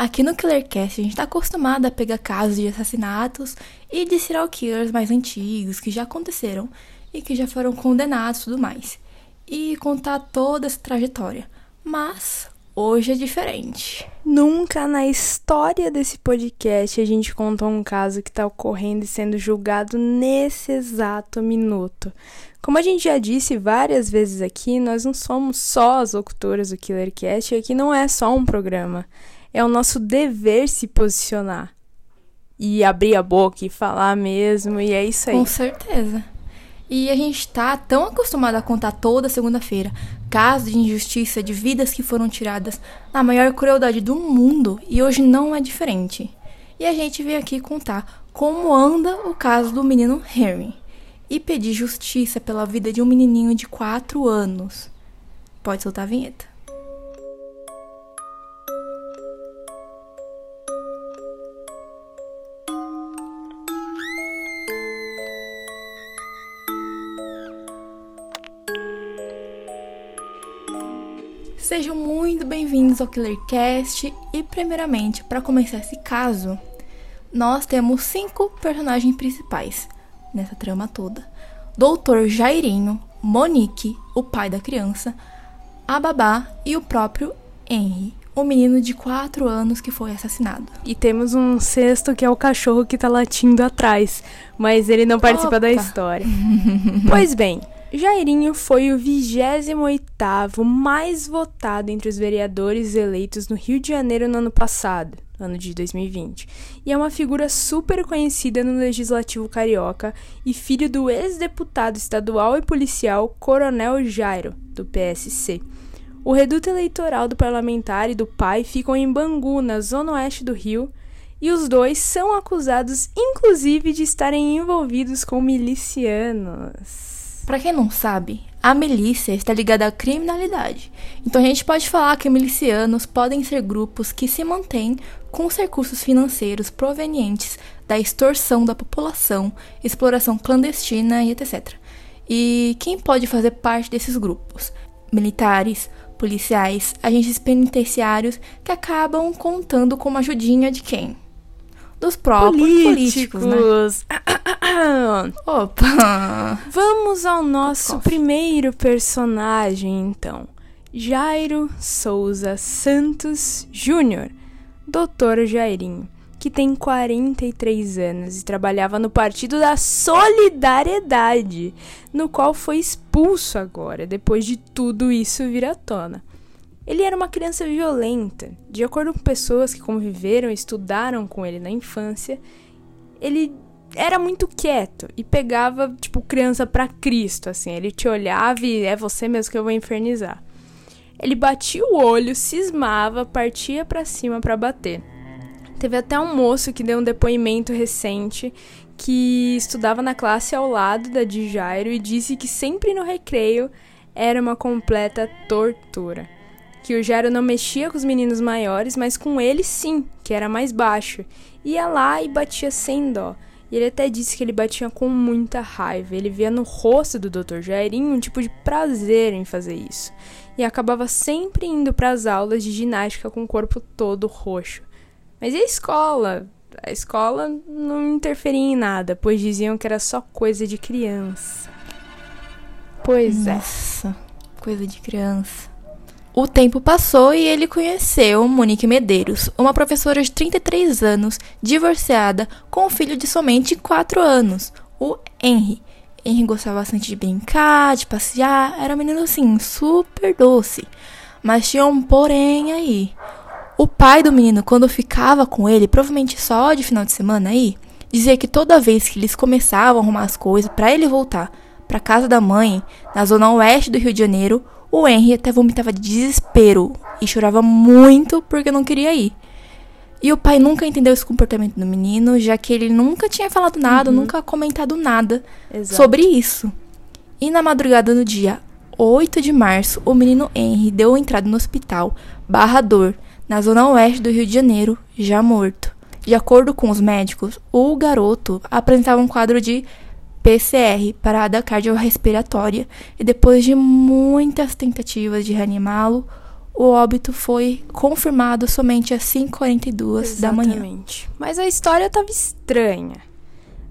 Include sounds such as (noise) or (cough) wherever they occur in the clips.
Aqui no KillerCast a gente tá acostumado a pegar casos de assassinatos e de serial killers mais antigos que já aconteceram e que já foram condenados e tudo mais. E contar toda essa trajetória. Mas hoje é diferente. Nunca na história desse podcast a gente contou um caso que está ocorrendo e sendo julgado nesse exato minuto. Como a gente já disse várias vezes aqui, nós não somos só as locutoras do KillerCast e aqui não é só um programa. É o nosso dever se posicionar. E abrir a boca e falar mesmo, e é isso aí. Com certeza. E a gente tá tão acostumado a contar toda segunda-feira casos de injustiça de vidas que foram tiradas na maior crueldade do mundo e hoje não é diferente. E a gente veio aqui contar como anda o caso do menino Henry e pedir justiça pela vida de um menininho de 4 anos. Pode soltar a vinheta. Sejam muito bem-vindos ao KillerCast e, primeiramente, para começar esse caso, nós temos cinco personagens principais nessa trama toda: Doutor Jairinho, Monique, o pai da criança, a babá e o próprio Henry, o menino de 4 anos que foi assassinado. E temos um sexto que é o cachorro que tá latindo atrás, mas ele não participa Opa. da história. pois bem, Jairinho foi o 28º mais votado entre os vereadores eleitos no Rio de Janeiro no ano passado, ano de 2020, e é uma figura super conhecida no legislativo carioca e filho do ex-deputado estadual e policial Coronel Jairo, do PSC. O reduto eleitoral do parlamentar e do pai ficam em Bangu, na zona oeste do Rio, e os dois são acusados, inclusive, de estarem envolvidos com milicianos. Para quem não sabe, a milícia está ligada à criminalidade. Então a gente pode falar que milicianos podem ser grupos que se mantêm com os recursos financeiros provenientes da extorsão da população, exploração clandestina e etc. E quem pode fazer parte desses grupos? Militares, policiais, agentes penitenciários que acabam contando com uma ajudinha de quem? Dos próprios políticos, políticos né? (coughs) Opa! Vamos ao nosso primeiro personagem, então. Jairo Souza Santos Júnior, Doutor Jairinho, que tem 43 anos e trabalhava no Partido da Solidariedade, no qual foi expulso agora, depois de tudo isso vir à tona. Ele era uma criança violenta. De acordo com pessoas que conviveram e estudaram com ele na infância, ele era muito quieto e pegava, tipo, criança para Cristo, assim. Ele te olhava e é você mesmo que eu vou infernizar. Ele batia o olho, cismava, partia para cima para bater. Teve até um moço que deu um depoimento recente que estudava na classe ao lado da de Jairo e disse que sempre no recreio era uma completa tortura. Que o Jairo não mexia com os meninos maiores, mas com ele sim, que era mais baixo. Ia lá e batia sem dó. E ele até disse que ele batia com muita raiva. Ele via no rosto do Dr. Jairinho um tipo de prazer em fazer isso. E acabava sempre indo para as aulas de ginástica com o corpo todo roxo. Mas e a escola? A escola não interferia em nada, pois diziam que era só coisa de criança. Pois é. Nossa, é. coisa de criança. O tempo passou e ele conheceu Monique Medeiros, uma professora de 33 anos, divorciada, com um filho de somente 4 anos, o Henry. Henry gostava bastante de brincar, de passear, era um menino assim, super doce. Mas tinha um porém aí. O pai do menino, quando ficava com ele, provavelmente só de final de semana aí, dizia que toda vez que eles começavam a arrumar as coisas para ele voltar para casa da mãe, na zona oeste do Rio de Janeiro, o Henry até vomitava de desespero e chorava muito porque não queria ir. E o pai nunca entendeu esse comportamento do menino, já que ele nunca tinha falado nada, uhum. nunca comentado nada Exato. sobre isso. E na madrugada do dia 8 de março, o menino Henry deu entrada no hospital Barrador, na zona oeste do Rio de Janeiro, já morto. De acordo com os médicos, o garoto apresentava um quadro de PCR, parada cardiorrespiratória, e depois de muitas tentativas de reanimá-lo, o óbito foi confirmado somente às 5h42 da manhã. Mas a história estava estranha.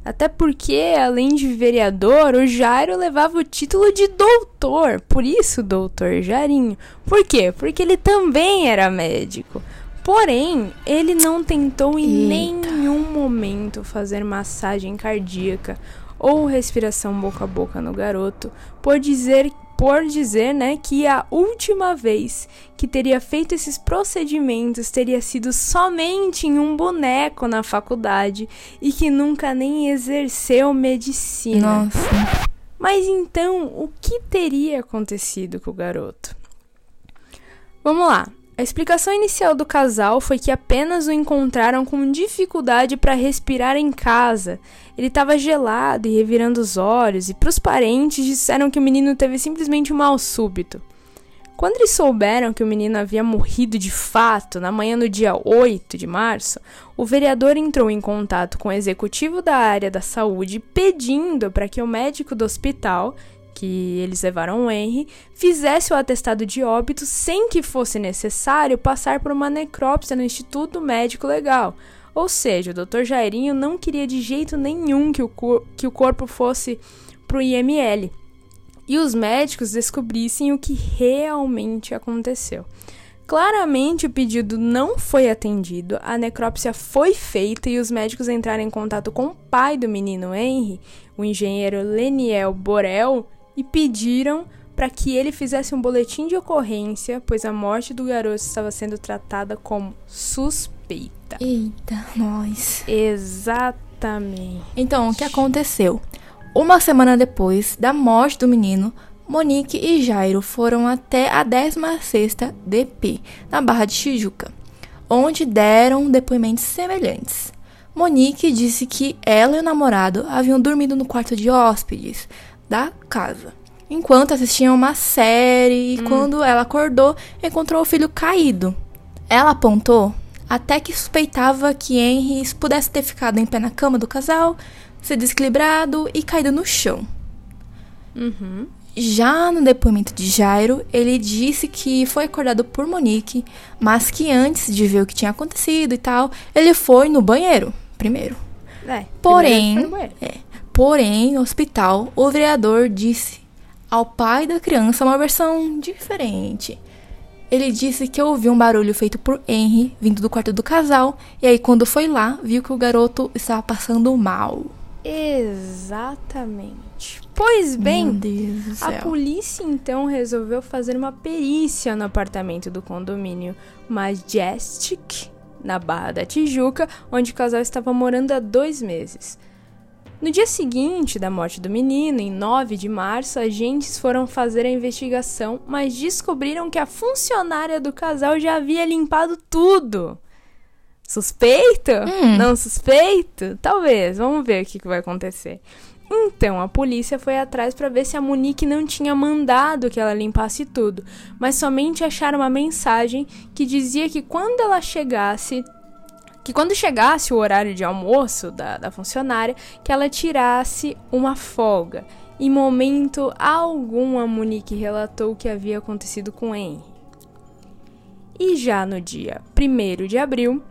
Até porque, além de vereador, o Jairo levava o título de doutor. Por isso, doutor Jairinho. Por quê? Porque ele também era médico. Porém, ele não tentou em Eita. nenhum momento fazer massagem cardíaca ou respiração boca a boca no garoto, por dizer, por dizer, né, que a última vez que teria feito esses procedimentos teria sido somente em um boneco na faculdade e que nunca nem exerceu medicina. Nossa. Mas então, o que teria acontecido com o garoto? Vamos lá. A explicação inicial do casal foi que apenas o encontraram com dificuldade para respirar em casa. Ele estava gelado e revirando os olhos, e para os parentes disseram que o menino teve simplesmente um mal súbito. Quando eles souberam que o menino havia morrido de fato na manhã do dia 8 de março, o vereador entrou em contato com o executivo da área da saúde pedindo para que o médico do hospital, que eles levaram o Henry, fizesse o atestado de óbito sem que fosse necessário passar por uma necrópsia no Instituto Médico Legal. Ou seja, o Dr. Jairinho não queria de jeito nenhum que o, que o corpo fosse pro IML e os médicos descobrissem o que realmente aconteceu. Claramente o pedido não foi atendido, a necrópsia foi feita e os médicos entraram em contato com o pai do menino Henry, o engenheiro Leniel Borel, e pediram para que ele fizesse um boletim de ocorrência, pois a morte do garoto estava sendo tratada como suspeita. Eita, nós. Exatamente. Então, o que aconteceu? Uma semana depois da morte do menino, Monique e Jairo foram até a 16ª DP, na Barra de Tijuca, onde deram depoimentos semelhantes. Monique disse que ela e o namorado haviam dormido no quarto de hóspedes da casa, enquanto assistiam uma série e quando ela acordou, encontrou o filho caído. Ela apontou até que suspeitava que Henry pudesse ter ficado em pé na cama do casal, se desequilibrado e caído no chão. Uhum. Já no depoimento de Jairo, ele disse que foi acordado por Monique, mas que antes de ver o que tinha acontecido e tal, ele foi no banheiro primeiro. É, Porém, primeiro banheiro. é, porém, no hospital, o vereador disse ao pai da criança uma versão diferente. Ele disse que ouviu um barulho feito por Henry vindo do quarto do casal, e aí quando foi lá, viu que o garoto estava passando mal. Exatamente. Pois bem, a polícia então resolveu fazer uma perícia no apartamento do condomínio Majestic, na Barra da Tijuca, onde o casal estava morando há dois meses. No dia seguinte da morte do menino, em 9 de março, agentes foram fazer a investigação, mas descobriram que a funcionária do casal já havia limpado tudo. Suspeito? Hum. Não suspeito? Talvez. Vamos ver o que que vai acontecer. Então, a polícia foi atrás para ver se a Monique não tinha mandado que ela limpasse tudo, mas somente acharam uma mensagem que dizia que quando ela chegasse, que quando chegasse o horário de almoço da, da funcionária, que ela tirasse uma folga. Em momento algum, a Monique relatou o que havia acontecido com Henry. E já no dia 1 de abril,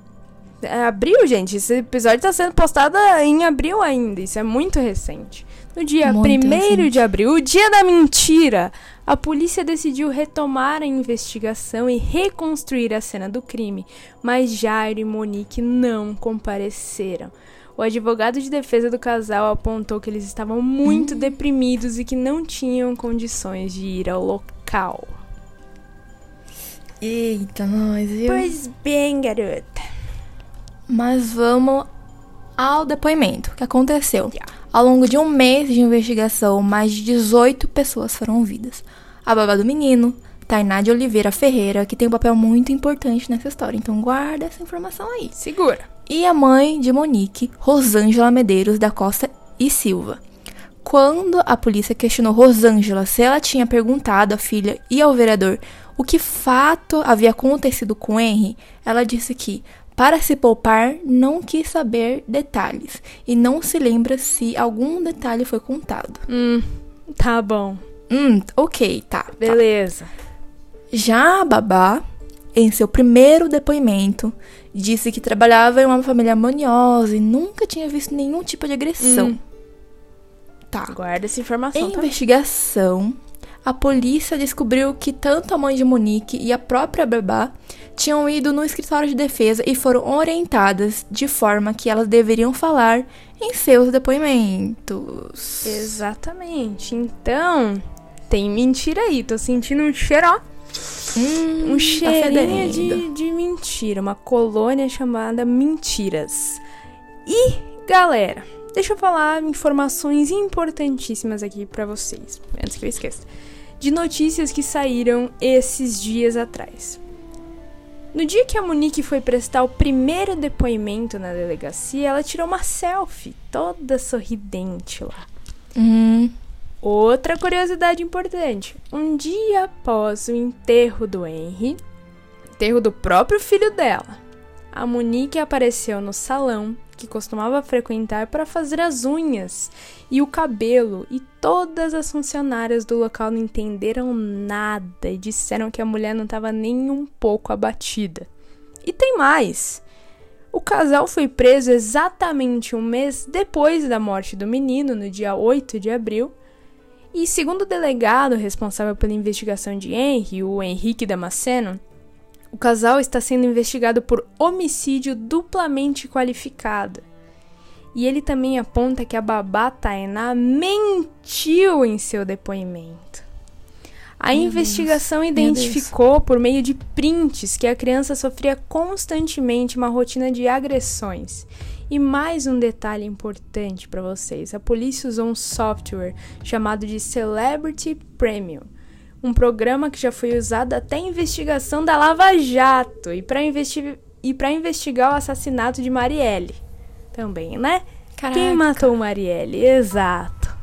é abril, gente, esse episódio está sendo postado em abril ainda, isso é muito recente. No dia Muito 1 recente. de abril, o dia da mentira, a polícia decidiu retomar a investigação e reconstruir a cena do crime, mas Jairo e Monique não compareceram. O advogado de defesa do casal apontou que eles estavam muito deprimidos e que não tinham condições de ir ao local. Eita, nós, viu? Pois bem, garota. Mas vamos ao depoimento. O que aconteceu? Já. Ao longo de um mês de investigação, mais de 18 pessoas foram ouvidas. A babá do menino, Tainá de Oliveira Ferreira, que tem um papel muito importante nessa história, então guarda essa informação aí. Segura. E a mãe de Monique, Rosângela Medeiros da Costa e Silva. Quando a polícia questionou Rosângela se ela tinha perguntado à filha e ao vereador o que fato havia acontecido com Henry, ela disse que, para se poupar, não quis saber detalhes e não se lembra se algum detalhe foi contado. Hum, tá bom. Hum, ok, tá. tá. Beleza. Já a babá, em seu primeiro depoimento, disse que trabalhava em uma família harmoniosa e nunca tinha visto nenhum tipo de agressão. Hum. Tá. Guarda essa informação. Em investigação, a polícia descobriu que tanto a mãe de Monique e a própria babá tinham ido no escritório de defesa e foram orientadas de forma que elas deveriam falar em seus depoimentos. Exatamente. Então, tem mentira aí. Tô sentindo um cheiro, ó. Hum, um tá cheirinho de, de mentira. Uma colônia chamada Mentiras. E, galera, deixa eu falar informações importantíssimas aqui para vocês, antes que eu esqueça. De notícias que saíram esses dias atrás. No dia que a Monique foi prestar o primeiro depoimento na delegacia, ela tirou uma selfie, toda sorridente lá. Hum. Outra curiosidade importante: um dia após o enterro do Henry, enterro do próprio filho dela, a Monique apareceu no salão que costumava frequentar para fazer as unhas e o cabelo, e todas as funcionárias do local não entenderam nada e disseram que a mulher não estava nem um pouco abatida. E tem mais! O casal foi preso exatamente um mês depois da morte do menino, no dia 8 de abril, e segundo o delegado responsável pela investigação de Henry, o Henrique Damasceno, o casal está sendo investigado por homicídio duplamente qualificado. E ele também aponta que a babá Tainá mentiu em seu depoimento. A Meu investigação Deus. identificou por meio de prints que a criança sofria constantemente uma rotina de agressões. E mais um detalhe importante para vocês: a polícia usou um software chamado de Celebrity Premium um programa que já foi usado até a investigação da Lava Jato e para investi investigar o assassinato de Marielle. Também, né? Caraca. Quem matou Marielle? Exato.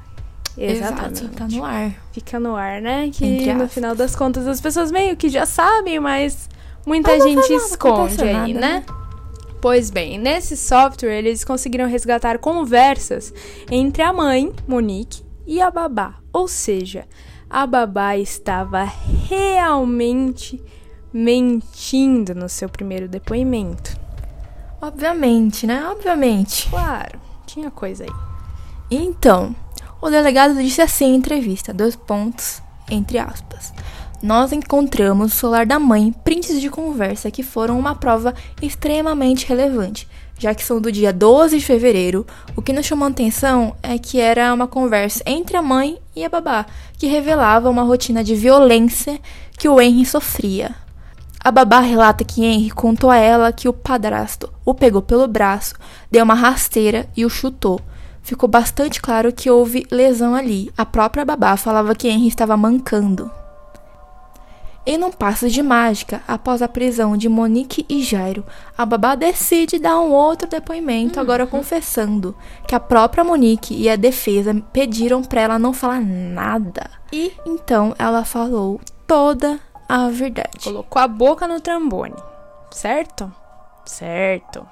Exatamente. Exato, tá no ar. Fica no ar, né? Que no final das contas as pessoas meio que já sabem, mas muita gente esconde aí, nada, né? né? Pois bem, nesse software eles conseguiram resgatar conversas entre a mãe, Monique, e a babá. Ou seja, a babá estava realmente mentindo no seu primeiro depoimento. Obviamente, né? Obviamente. Claro, tinha coisa aí. Então, o delegado disse assim em entrevista, dois pontos, entre aspas. Nós encontramos no celular da mãe prints de conversa que foram uma prova extremamente relevante já que são do dia 12 de fevereiro, o que nos chamou a atenção é que era uma conversa entre a mãe e a babá, que revelava uma rotina de violência que o Henry sofria. A babá relata que Henry contou a ela que o padrasto o pegou pelo braço, deu uma rasteira e o chutou. Ficou bastante claro que houve lesão ali. A própria babá falava que Henry estava mancando. Em um passo de mágica, após a prisão de Monique e Jairo, a babá decide dar um outro depoimento, agora uhum. confessando que a própria Monique e a defesa pediram para ela não falar nada. E então ela falou toda a verdade. Colocou a boca no trambone, certo? Certo.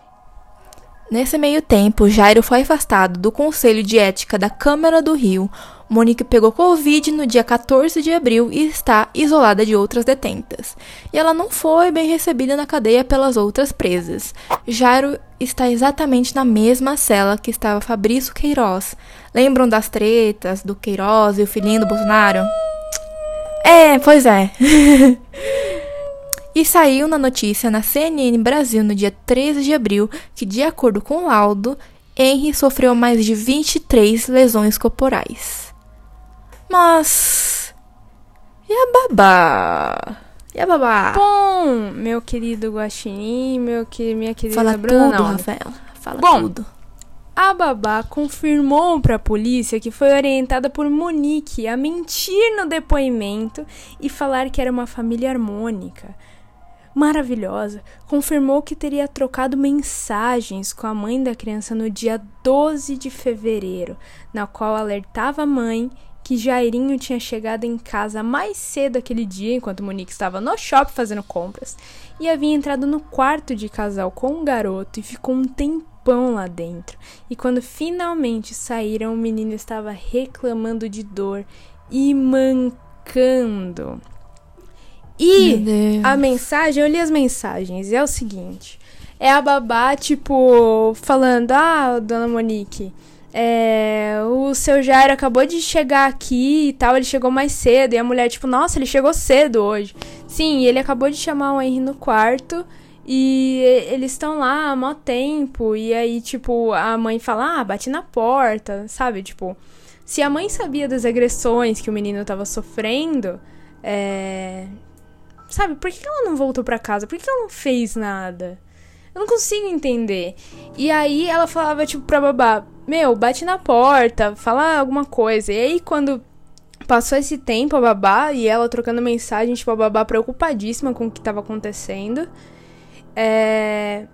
Nesse meio tempo, Jairo foi afastado do Conselho de Ética da Câmara do Rio. Monique pegou Covid no dia 14 de abril e está isolada de outras detentas. E ela não foi bem recebida na cadeia pelas outras presas. Jairo está exatamente na mesma cela que estava Fabrício Queiroz. Lembram das tretas do Queiroz e o filhinho do Bolsonaro? É, pois é. (laughs) E saiu na notícia na CNN Brasil no dia 13 de abril que, de acordo com o laudo, Henry sofreu mais de 23 lesões corporais. Mas. E a babá? E a babá? Bom, meu querido Guaxinim, meu que minha querida Fala Bruna, tudo, Rafaela. Fala Bom, tudo. A babá confirmou para a polícia que foi orientada por Monique a mentir no depoimento e falar que era uma família harmônica maravilhosa, confirmou que teria trocado mensagens com a mãe da criança no dia 12 de fevereiro, na qual alertava a mãe que Jairinho tinha chegado em casa mais cedo aquele dia, enquanto Monique estava no shopping fazendo compras, e havia entrado no quarto de casal com o um garoto e ficou um tempão lá dentro. E quando finalmente saíram, o menino estava reclamando de dor e mancando. E a mensagem, eu li as mensagens, é o seguinte. É a babá, tipo, falando, ah, dona Monique, é, o seu Jairo acabou de chegar aqui e tal, ele chegou mais cedo. E a mulher, tipo, nossa, ele chegou cedo hoje. Sim, ele acabou de chamar o Henry no quarto. E eles estão lá há mó tempo. E aí, tipo, a mãe fala, ah, bate na porta, sabe? Tipo, se a mãe sabia das agressões que o menino tava sofrendo, é... Sabe, por que ela não voltou para casa? Por que ela não fez nada? Eu não consigo entender. E aí ela falava, tipo, pra babá, meu, bate na porta, fala alguma coisa. E aí, quando passou esse tempo, a babá e ela trocando mensagem, tipo, a babá preocupadíssima com o que tava acontecendo. É...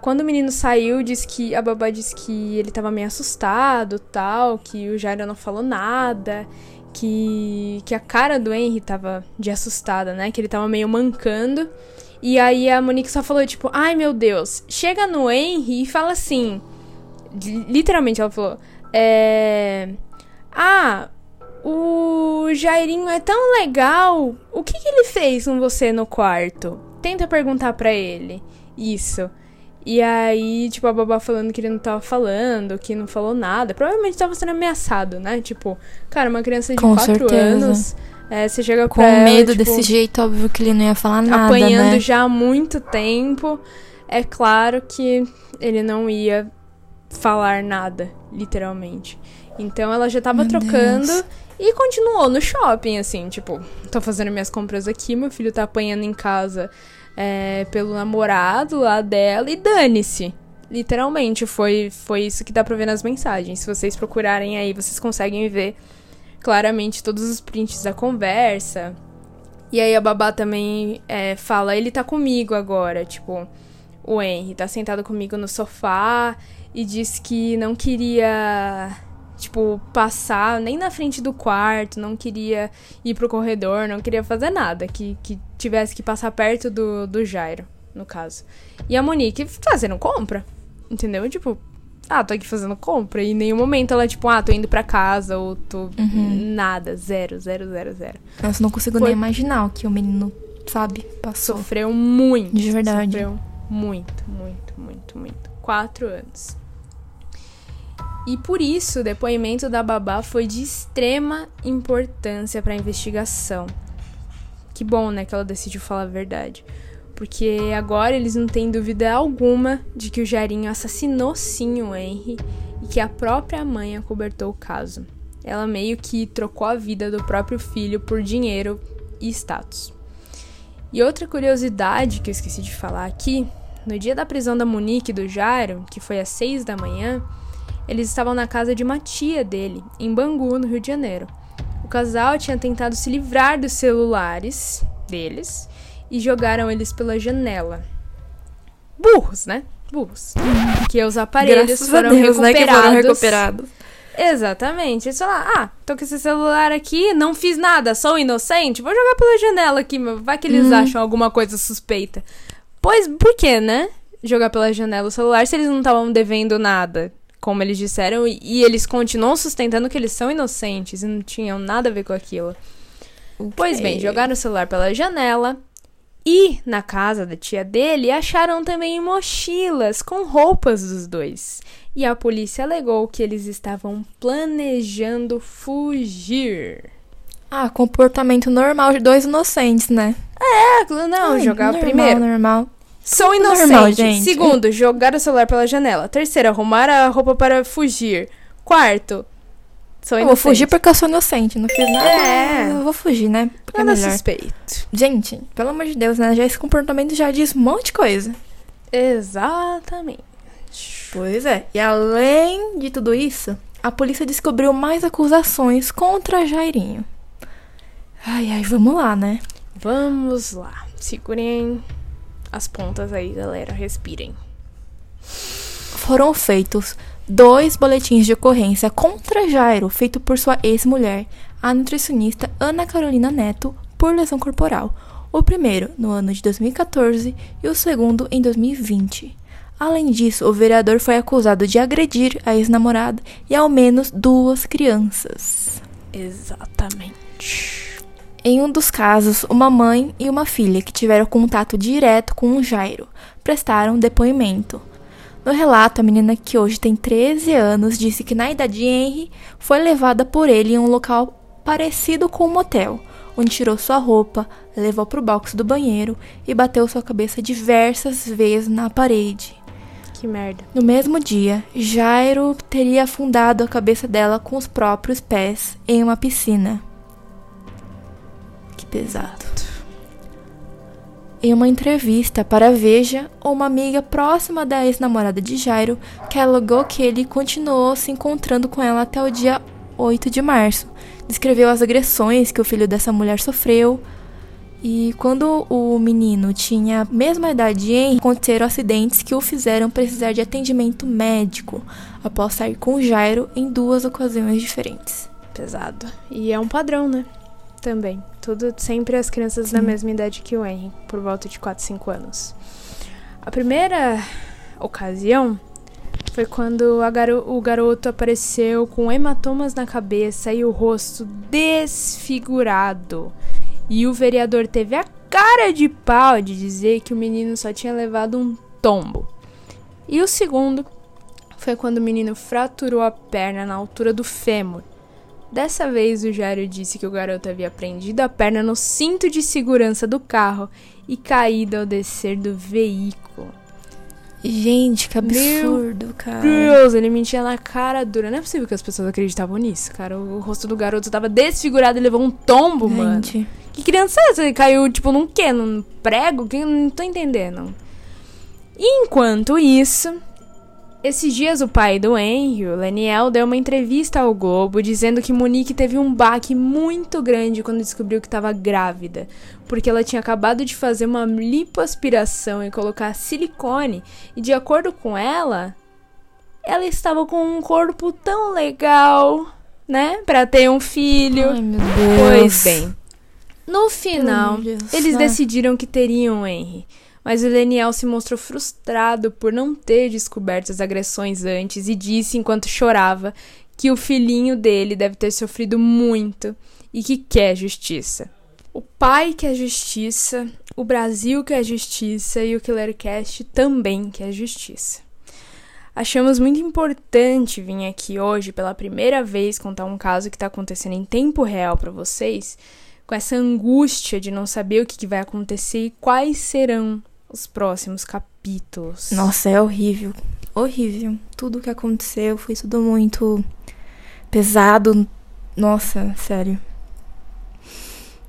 quando o menino saiu, disse que a babá disse que ele tava meio assustado, tal, que o Jairo não falou nada, que que a cara do Henry tava de assustada, né? Que ele tava meio mancando. E aí a Monique só falou tipo: "Ai, meu Deus, chega no Henry e fala assim: Literalmente ela falou: É. Ah, o Jairinho é tão legal. O que, que ele fez com você no quarto? Tenta perguntar para ele. Isso. E aí, tipo, a babá falando que ele não tava falando, que não falou nada. Provavelmente tava sendo ameaçado, né? Tipo, cara, uma criança de Com 4 anos. É, você chega Com ela, medo tipo, desse jeito, óbvio que ele não ia falar nada. Apanhando né? já há muito tempo. É claro que ele não ia falar nada, literalmente. Então ela já tava meu trocando Deus. e continuou no shopping, assim, tipo, tô fazendo minhas compras aqui, meu filho tá apanhando em casa é, pelo namorado lá dela e dane-se. Literalmente, foi, foi isso que dá pra ver nas mensagens. Se vocês procurarem aí, vocês conseguem ver claramente todos os prints da conversa. E aí a babá também é, fala, ele tá comigo agora, tipo, o Henry tá sentado comigo no sofá e disse que não queria, tipo, passar nem na frente do quarto, não queria ir pro corredor, não queria fazer nada, que, que tivesse que passar perto do, do Jairo, no caso. E a Monique fazendo compra, entendeu? Tipo, ah, tô aqui fazendo compra. E em nenhum momento ela, tipo, ah, tô indo pra casa ou tô. Uhum. Nada. Zero, zero, zero, zero. Nossa, não consigo Foi... nem imaginar o que o menino, sabe, passou. Sofreu muito. De verdade. Sofreu muito, muito, muito, muito. Quatro anos. E por isso, o depoimento da babá foi de extrema importância para a investigação. Que bom, né, que ela decidiu falar a verdade. Porque agora eles não têm dúvida alguma de que o Jairinho assassinou sim o Henry e que a própria mãe acobertou o caso. Ela meio que trocou a vida do próprio filho por dinheiro e status. E outra curiosidade que eu esqueci de falar aqui: no dia da prisão da Monique e do Jairo, que foi às seis da manhã, eles estavam na casa de uma tia dele, em Bangu, no Rio de Janeiro. O casal tinha tentado se livrar dos celulares deles e jogaram eles pela janela. Burros, né? Burros. Porque os aparelhos Graças foram, Deus, recuperados. Né, que foram recuperados. Exatamente. Eles falaram, ah, tô com esse celular aqui, não fiz nada, sou inocente, vou jogar pela janela aqui, vai que eles uhum. acham alguma coisa suspeita. Pois, por que, né? Jogar pela janela o celular se eles não estavam devendo nada? Como eles disseram, e, eles continuam sustentando que eles são inocentes e não tinham nada a ver com aquilo. Okay. Pois bem, jogaram o celular pela janela e na casa da tia dele acharam também mochilas com roupas dos dois. E a polícia alegou que eles estavam planejando fugir. Ah, comportamento normal de dois inocentes, né? É, não, Ai, jogar normal, primeiro. Normal. Sou inocente. Normal, Segundo, jogar o celular pela janela. Terceiro, arrumar a roupa para fugir. Quarto, sou inocente. Eu vou fugir porque eu sou inocente. Não fiz nada. É. Eu vou fugir, né? Porque nada é melhor. suspeito. Gente, pelo amor de Deus, né? Já esse comportamento já diz um monte de coisa. Exatamente. Pois é. E além de tudo isso, a polícia descobriu mais acusações contra Jairinho. Ai, ai, vamos lá, né? Vamos lá. Segurem as pontas aí, galera. Respirem. Foram feitos dois boletins de ocorrência contra Jairo, feito por sua ex-mulher, a nutricionista Ana Carolina Neto, por lesão corporal. O primeiro no ano de 2014 e o segundo em 2020. Além disso, o vereador foi acusado de agredir a ex-namorada e ao menos duas crianças. Exatamente. Em um dos casos, uma mãe e uma filha que tiveram contato direto com o Jairo prestaram depoimento. No relato, a menina que hoje tem 13 anos disse que na idade de Henry foi levada por ele em um local parecido com um motel, onde tirou sua roupa, levou para o box do banheiro e bateu sua cabeça diversas vezes na parede. Que merda. No mesmo dia, Jairo teria afundado a cabeça dela com os próprios pés em uma piscina. Pesado. Em uma entrevista para a Veja, uma amiga próxima da ex-namorada de Jairo que alegou que ele continuou se encontrando com ela até o dia 8 de março. Descreveu as agressões que o filho dessa mulher sofreu. E quando o menino tinha a mesma idade de Henry, aconteceram acidentes que o fizeram precisar de atendimento médico após sair com Jairo em duas ocasiões diferentes. Pesado. E é um padrão, né? Também. Tudo sempre as crianças Sim. da mesma idade que o Henry, por volta de 4, 5 anos. A primeira ocasião foi quando garo o garoto apareceu com hematomas na cabeça e o rosto desfigurado. E o vereador teve a cara de pau de dizer que o menino só tinha levado um tombo. E o segundo foi quando o menino fraturou a perna na altura do fêmur. Dessa vez, o Jairo disse que o garoto havia prendido a perna no cinto de segurança do carro e caído ao descer do veículo. Gente, que absurdo, Meu cara. Deus, ele mentia na cara dura. Não é possível que as pessoas acreditavam nisso, cara. O rosto do garoto tava desfigurado e levou um tombo, Gente. mano. Que criança é essa? Ele caiu, tipo, num quê? Num prego? Que eu não tô entendendo. Enquanto isso, esses dias o pai do Henry, o Leniel, deu uma entrevista ao Globo dizendo que Monique teve um baque muito grande quando descobriu que estava grávida, porque ela tinha acabado de fazer uma lipoaspiração e colocar silicone, e de acordo com ela, ela estava com um corpo tão legal, né, para ter um filho. Ai, meu Deus. Pois bem, no final, Deus, eles né? decidiram que teriam Henry mas o Leniel se mostrou frustrado por não ter descoberto as agressões antes e disse enquanto chorava que o filhinho dele deve ter sofrido muito e que quer justiça. O pai quer justiça, o Brasil quer justiça e o Killercast também quer justiça. Achamos muito importante vir aqui hoje pela primeira vez contar um caso que está acontecendo em tempo real para vocês, com essa angústia de não saber o que, que vai acontecer e quais serão os próximos capítulos. Nossa, é horrível. Horrível. Tudo que aconteceu foi tudo muito pesado. Nossa, sério.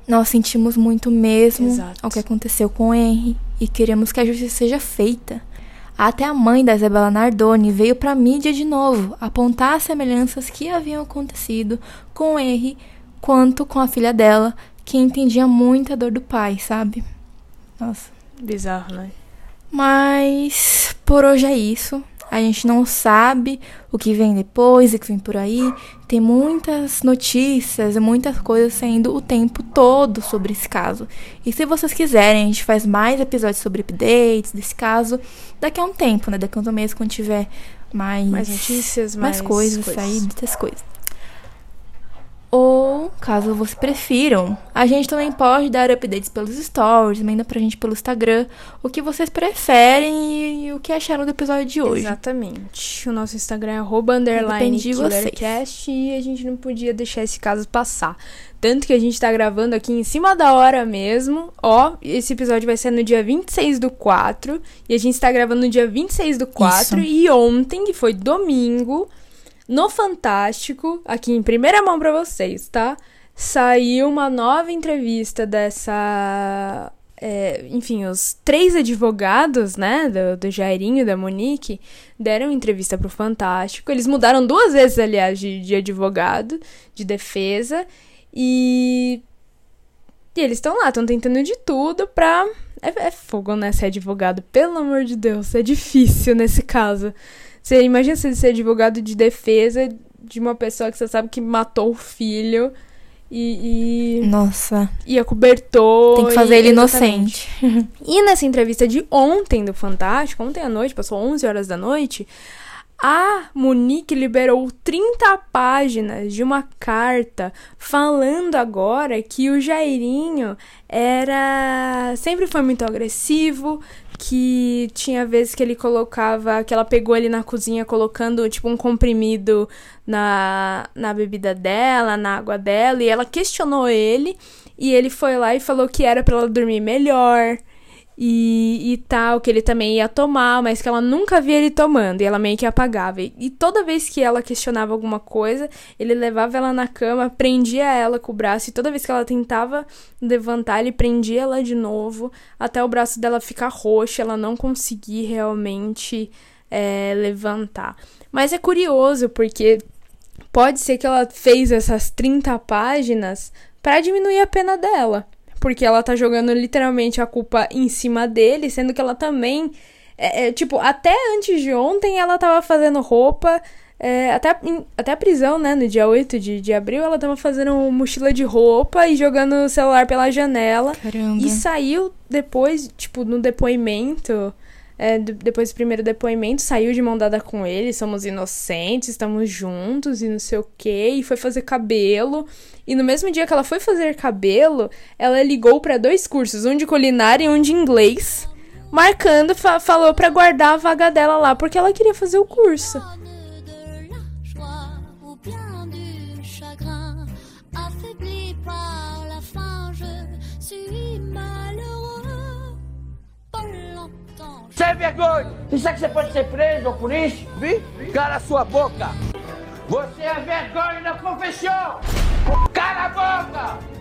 Nós sentimos muito mesmo Exato. ao que aconteceu com o Henry e queremos que a justiça seja feita. Até a mãe da Isabela Nardoni veio para a mídia de novo apontar as semelhanças que haviam acontecido com o Henry quanto com a filha dela, que entendia muito a dor do pai, sabe? Nossa. Bizarro, né? Mas por hoje é isso. A gente não sabe o que vem depois, o que vem por aí. Tem muitas notícias e muitas coisas saindo o tempo todo sobre esse caso. E se vocês quiserem, a gente faz mais episódios sobre updates desse caso daqui a um tempo, né? Daqui a um mês, quando tiver mais, mais notícias, mais, mais coisas, coisas. sair dessas coisas. Caso vocês prefiram, a gente também pode dar updates pelos stories, manda pra gente pelo Instagram o que vocês preferem e, o que acharam do episódio de hoje. Exatamente. O nosso Instagram é arroba underline killercast e a gente não podia deixar esse caso passar. Tanto que a gente tá gravando aqui em cima da hora mesmo. Ó, esse episódio vai ser no dia 26 do 4. E a gente tá gravando no dia 26 do 4. Isso. E ontem, que foi domingo, no Fantástico, aqui em primeira mão para vocês, tá? Saiu uma nova entrevista dessa. É, enfim, os três advogados, né, do, do Jairinho e da Monique, deram entrevista pro Fantástico. Eles mudaram duas vezes, aliás, de, de advogado, de defesa. E. E eles estão lá, estão tentando de tudo pra. É, é fogo, né? Ser advogado, pelo amor de Deus, é difícil nesse caso. Você imagina você ser advogado de defesa de uma pessoa que você sabe que matou o filho e. e Nossa. E acobertou. Tem que fazer e, ele inocente. (laughs) e nessa entrevista de ontem do Fantástico, ontem à noite, passou 11 horas da noite, A Monique liberou 30 páginas de uma carta falando agora que o Jairinho era sempre foi muito agressivo, que tinha vezes que ele colocava, que ela pegou ele na cozinha colocando tipo um comprimido na, na bebida dela, na água dela, e ela questionou ele, e ele foi lá e falou que era para ela dormir melhor e, e tal, que ele também ia tomar, mas que ela nunca via ele tomando, e ela meio que apagava. E, e, toda vez que ela questionava alguma coisa, ele levava ela na cama, prendia ela com o braço, e toda vez que ela tentava levantar, ele prendia ela de novo, até o braço dela ficar roxo, ela não conseguir realmente é, levantar. Mas é curioso, porque pode ser que ela fez essas 30 páginas para diminuir a pena dela porque ela tá jogando literalmente a culpa em cima dele, sendo que ela também. É, é, tipo, até antes de ontem ela tava fazendo roupa. É, até, até a prisão, né? No dia 8 de, de abril, ela tava fazendo mochila de roupa e jogando o celular pela janela. Caramba. E saiu depois, tipo, no depoimento é, depois do primeiro depoimento, saiu de mão dada com ele, somos inocentes, estamos juntos e não sei o que, e foi fazer cabelo. E no mesmo dia que ela foi fazer cabelo, ela ligou para dois cursos, um de culinária e um de inglês, marcando, fa falou para guardar a vaga dela lá, porque ela queria fazer o curso. Sem vergonha! Isso é que você pode ser preso ou por isso? Vi? Cala a sua boca! Você é vergonha da confissão! Cala a boca!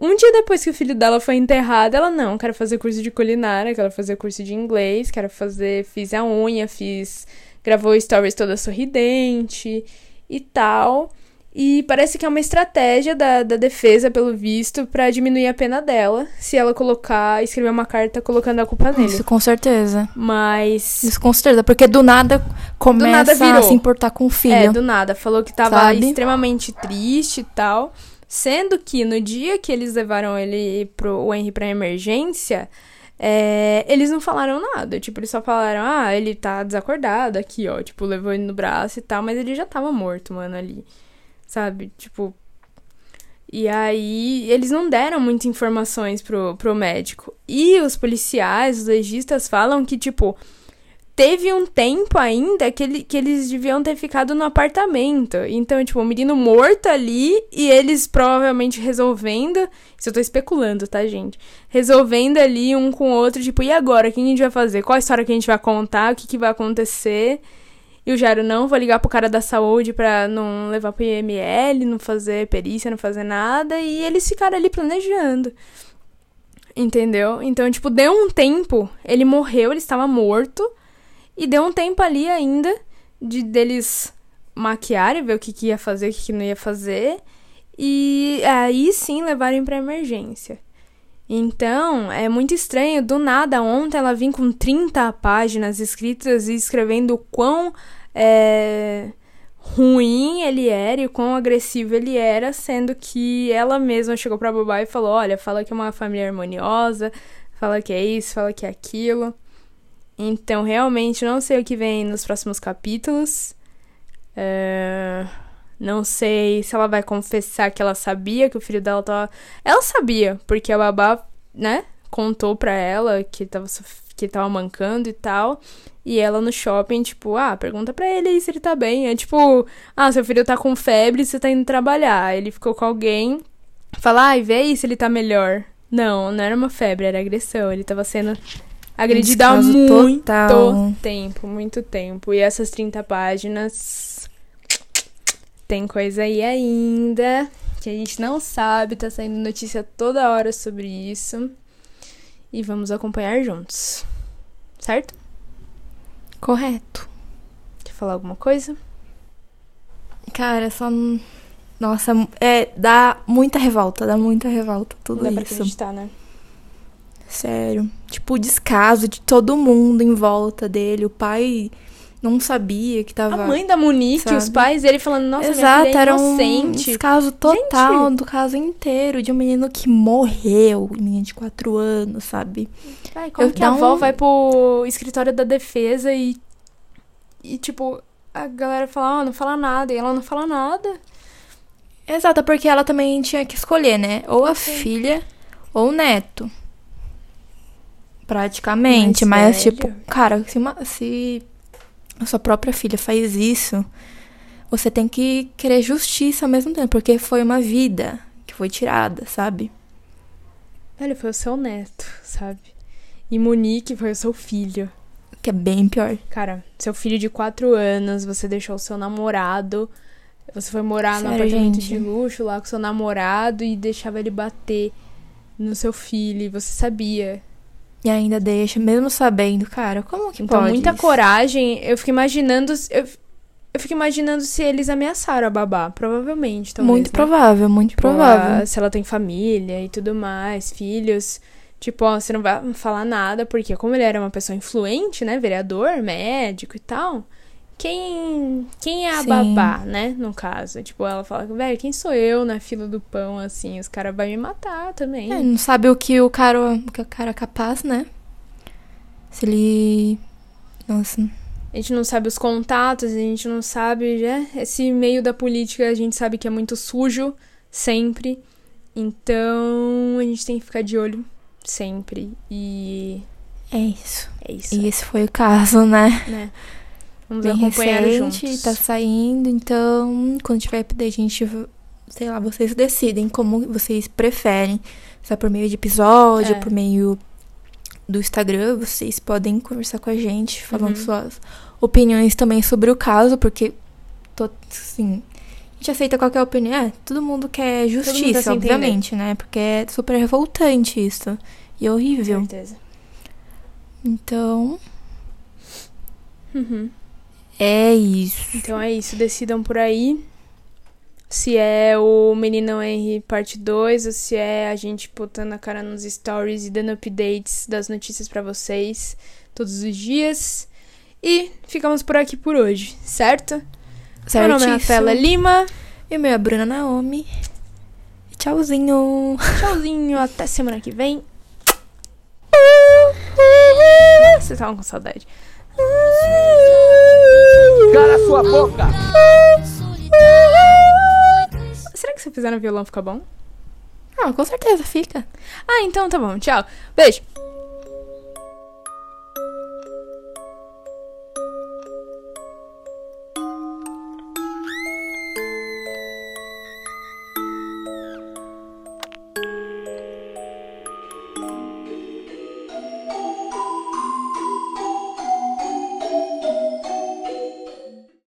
Um dia depois que o filho dela foi enterrado, ela não, quero fazer curso de culinária, quero fazer curso de inglês, quero fazer, fiz a unha, fiz, gravou stories toda sorridente e tal. E parece que é uma estratégia da, da defesa, pelo visto, para diminuir a pena dela, se ela colocar, escrever uma carta colocando a culpa nele. Isso, com certeza. Mas. Isso, com certeza, porque do nada começa do nada virou. a se importar com o filho. É, do nada. Falou que tava Sabe? extremamente triste e tal. Sendo que no dia que eles levaram ele pro o Henry pra emergência, é, eles não falaram nada. Tipo, eles só falaram, ah, ele tá desacordado aqui, ó. Tipo, levou ele no braço e tal, mas ele já tava morto, mano, ali sabe? Tipo. E aí, eles não deram muitas informações pro, pro médico. E os policiais, os legistas falam que, tipo, teve um tempo ainda que, ele, que eles deviam ter ficado no apartamento. Então, tipo, o menino morto ali e eles provavelmente resolvendo. Isso eu tô especulando, tá, gente? Resolvendo ali um com o outro, tipo, e agora? O que a gente vai fazer? Qual a história que a gente vai contar? O que, que vai acontecer? E o Jairo, não, vou ligar pro cara da saúde pra não levar pro IML, não fazer perícia, não fazer nada. E eles ficaram ali planejando. Entendeu? Então, tipo, deu um tempo. Ele morreu, ele estava morto. E deu um tempo ali ainda de deles maquiarem, ver o que, que ia fazer, o que, que não ia fazer. E aí sim levarem pra emergência. Então, é muito estranho. Do nada, ontem ela vinha com 30 páginas escritas e escrevendo o quão é, ruim ele era e quão agressivo ele era, sendo que ela mesma chegou pra Babá e falou: Olha, fala que é uma família harmoniosa, fala que é isso, fala que é aquilo. Então, realmente, não sei o que vem nos próximos capítulos. É... Não sei se ela vai confessar que ela sabia que o filho dela tava. Ela sabia, porque a babá, né, contou pra ela que tava, que tava mancando e tal. E ela no shopping, tipo, ah, pergunta pra ele aí se ele tá bem. É tipo, ah, seu filho tá com febre, você tá indo trabalhar. Ele ficou com alguém, fala, ai, vê aí se ele tá melhor. Não, não era uma febre, era agressão. Ele tava sendo agredido há muito total. tempo, muito tempo. E essas 30 páginas. Tem coisa aí ainda que a gente não sabe, tá saindo notícia toda hora sobre isso. E vamos acompanhar juntos. Certo? Correto. Quer falar alguma coisa? Cara, só. Nossa, é, dá muita revolta, dá muita revolta tudo Não dá isso. Pra acreditar, né? Sério. Tipo, o descaso de todo mundo em volta dele. O pai não sabia que tava. A mãe da Monique, sabe? os pais dele falando, nossa, Exato, minha filha é era um descaso total Gente. do caso inteiro de um menino que morreu, menino de 4 anos, sabe? Ai, como Eu- que a avó um- vai pro escritório da defesa e. E, tipo, a galera fala, ah, não fala nada. E ela não fala nada. Exato, porque ela também tinha que escolher, né? Ou a filha ou o neto. Praticamente, Mas mas, tipo, cara, se, uma- se a sua própria filha faz isso, você tem que querer justiça ao mesmo tempo, porque foi uma vida que foi tirada, sabe? Velho, foi o seu neto, sabe? E Monique foi o seu filho. Que é bem pior. Cara, seu filho de 4 anos, você deixou o seu namorado. Você foi morar Sério, apartamento gente? de luxo lá com seu namorado e deixava ele bater no seu filho. E você sabia. E ainda deixa, mesmo sabendo, cara, como que Então, pode muita isso? coragem. Eu fico imaginando. Eu, eu fico imaginando se eles ameaçaram a babá. Provavelmente, talvez. Muito né? provável, muito Tipo, provável. a- se ela tem família e tudo mais, filhos. Tipo, ó, você não vai falar nada, porque como ele era uma pessoa influente, né? Vereador, médico e tal. Quem, quem é a Sim. babá, né? No caso. Tipo, ela fala, velho, quem sou eu na fila do pão, assim? Os caras vão me matar também. É, não sabe o que o cara, o que o cara é capaz, né? Se ele. Nossa. A gente não sabe os contatos, a gente não sabe, né? Esse meio da política a gente sabe que é muito sujo, sempre. Então, a gente tem que ficar de olho sempre. E É isso. é isso, E esse foi o caso, né? né? Vamos Bem acompanhar recente, juntos. tá saindo, então quando tiver update, a gente, sei lá, vocês decidem como vocês preferem. Se é por meio de episódio, É. por meio do Instagram, vocês podem conversar com a gente, falando Uhum. suas opiniões também sobre o caso, porque, tô, assim, a gente aceita qualquer opinião. É, todo mundo quer mundo tá justiça, entender. obviamente, né? Porque é super revoltante isso. E Com horrível. certeza. Então, Uhum. É isso. Então é isso, decidam por aí. Se é o Meninão Henry parte 2 ou se é a gente botando a cara nos stories e dando updates das notícias pra vocês todos os dias. E ficamos por aqui por hoje, certo? Meu nome é Certíssimo. Rafaela Lima. E o meu é Bruna Naomi. Tchauzinho. Tchauzinho, (laughs) até semana que vem. Vocês estavam com saudade. Cala sua boca! Será que se eu fizer no violão fica bom? Ah, com certeza, fica. Ah, então tá bom. Tchau. Beijo.